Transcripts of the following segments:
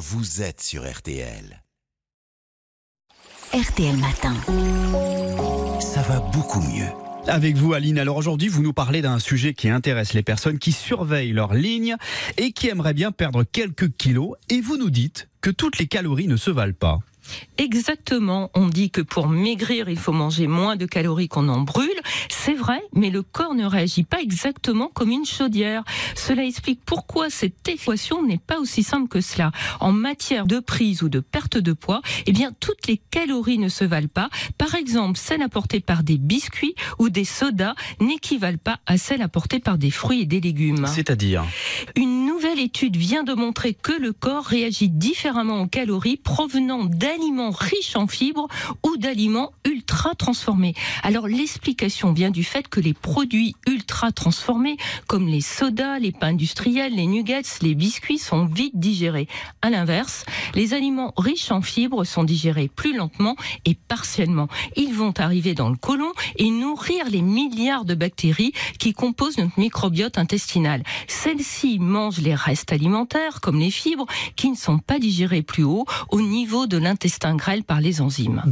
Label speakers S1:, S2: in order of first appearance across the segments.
S1: vous êtes sur RTL.
S2: RTL Matin.
S1: Ça va beaucoup mieux.
S3: Avec vous, Aline. Alors aujourd'hui, vous nous parlez d'un sujet qui intéresse les personnes qui surveillent leur ligne et qui aimeraient bien perdre quelques kilos. Et vous nous dites que toutes les calories ne se valent pas.
S4: Exactement. On dit que pour maigrir, il faut manger moins de calories qu'on en brûle. C'est vrai, mais le corps ne réagit pas exactement comme une chaudière. Cela explique pourquoi cette équation n'est pas aussi simple que cela. En matière de prise ou de perte de poids, eh bien, toutes les calories ne se valent pas. Par exemple, celles apportées par des biscuits ou des sodas n'équivalent pas à celles apportées par des fruits et des légumes.
S3: C'est-à-dire?
S4: Une nouvelle étude vient de montrer que le corps réagit différemment aux calories provenant d'aliments riches en fibres ou d'aliments ultra transformés. Alors l'explication vient du fait que les produits ultra transformés, comme les sodas, les pains industriels, les nuggets, les biscuits, sont vite digérés. À l'inverse, les aliments riches en fibres sont digérés plus lentement et partiellement. Ils vont arriver dans le côlon et nourrir les milliards de bactéries qui composent notre microbiote intestinal. Celles-ci mangent les restes alimentaires, comme les fibres, qui ne sont pas digérés plus haut, au niveau de l'intestin grêle par les enzymes.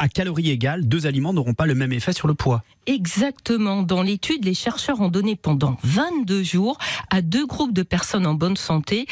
S3: À calories égales, deux aliments n'auront pas le même effet sur le poids.
S4: Exactement. Dans l'étude, les chercheurs ont donné pendant 22 jours à deux groupes de personnes en bonne santé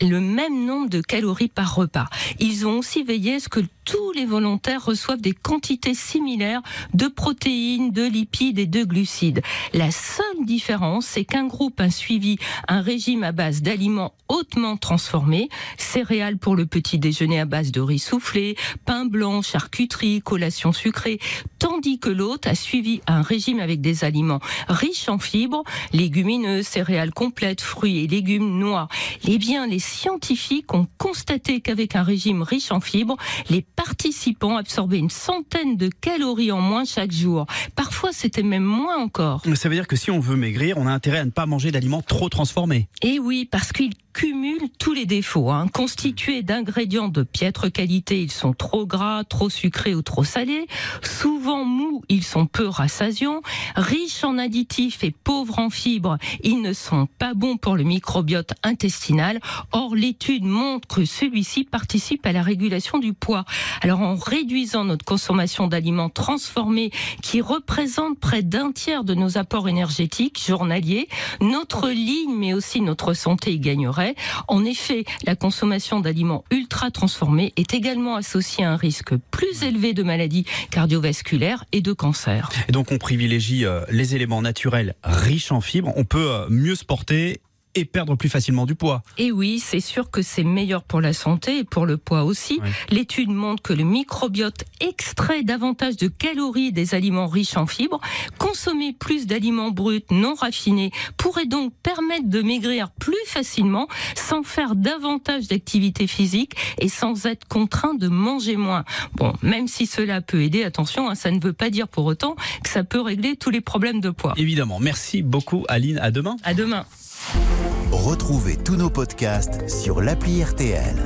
S4: le même nombre de calories par repas. Ils ont aussi veillé à ce que tous les volontaires reçoivent des quantités similaires de protéines, de lipides et de glucides. La seule différence, c'est qu'un groupe a suivi un régime à base d'aliments hautement transformés, céréales pour le petit déjeuner à base de riz soufflé, pain blanc, charcuterie, collation sucrée, tandis que l'autre a suivi un régime avec des aliments riches en fibres, légumineuses, céréales complètes, fruits et légumes noirs. Eh bien, les scientifiques ont constaté qu'avec un régime riche en fibres, les participants absorbaient une centaine de calories en moins chaque jour. Parfois, c'était même moins encore.
S3: Ça veut dire que si on veut maigrir, on a intérêt à ne pas manger d'aliments trop transformés.
S4: Et oui, parce qu'ils cumulent tous les défauts. Hein. Constitués d'ingrédients de piètre qualité, ils sont trop gras, trop sucrés ou trop salés. Souvent mous, ils sont peu rassasiants. Riches en additifs et pauvres en fibres, ils ne sont pas bons pour le microbiote intestinal. Or, l'étude montre que celui-ci participe à la régulation du poids. Alors, en réduisant notre consommation d'aliments transformés qui représentent près d'un tiers de nos apports énergétiques journaliers, notre ligne, mais aussi notre santé y gagnerait. En effet, la consommation d'aliments ultra transformés est également associée à un risque plus élevé de maladies cardiovasculaires et de cancer.
S3: Et donc, on privilégie euh, les éléments naturels riches en fibres. On peut euh, mieux se porter et perdre plus facilement du poids.
S4: Et oui, c'est sûr que c'est meilleur pour la santé et pour le poids aussi.
S3: Oui.
S4: L'étude montre que le microbiote extrait davantage de calories des aliments riches en fibres. Consommer plus d'aliments bruts non raffinés pourrait donc permettre de maigrir plus facilement sans faire davantage d'activité physique et sans être contraint de manger moins. Bon, même si cela peut aider, attention, hein, ça ne veut pas dire pour autant que ça peut régler tous les problèmes de poids.
S3: Évidemment. Merci beaucoup, Aline. À demain.
S4: À demain.
S1: Retrouvez tous nos podcasts sur l'appli RTL.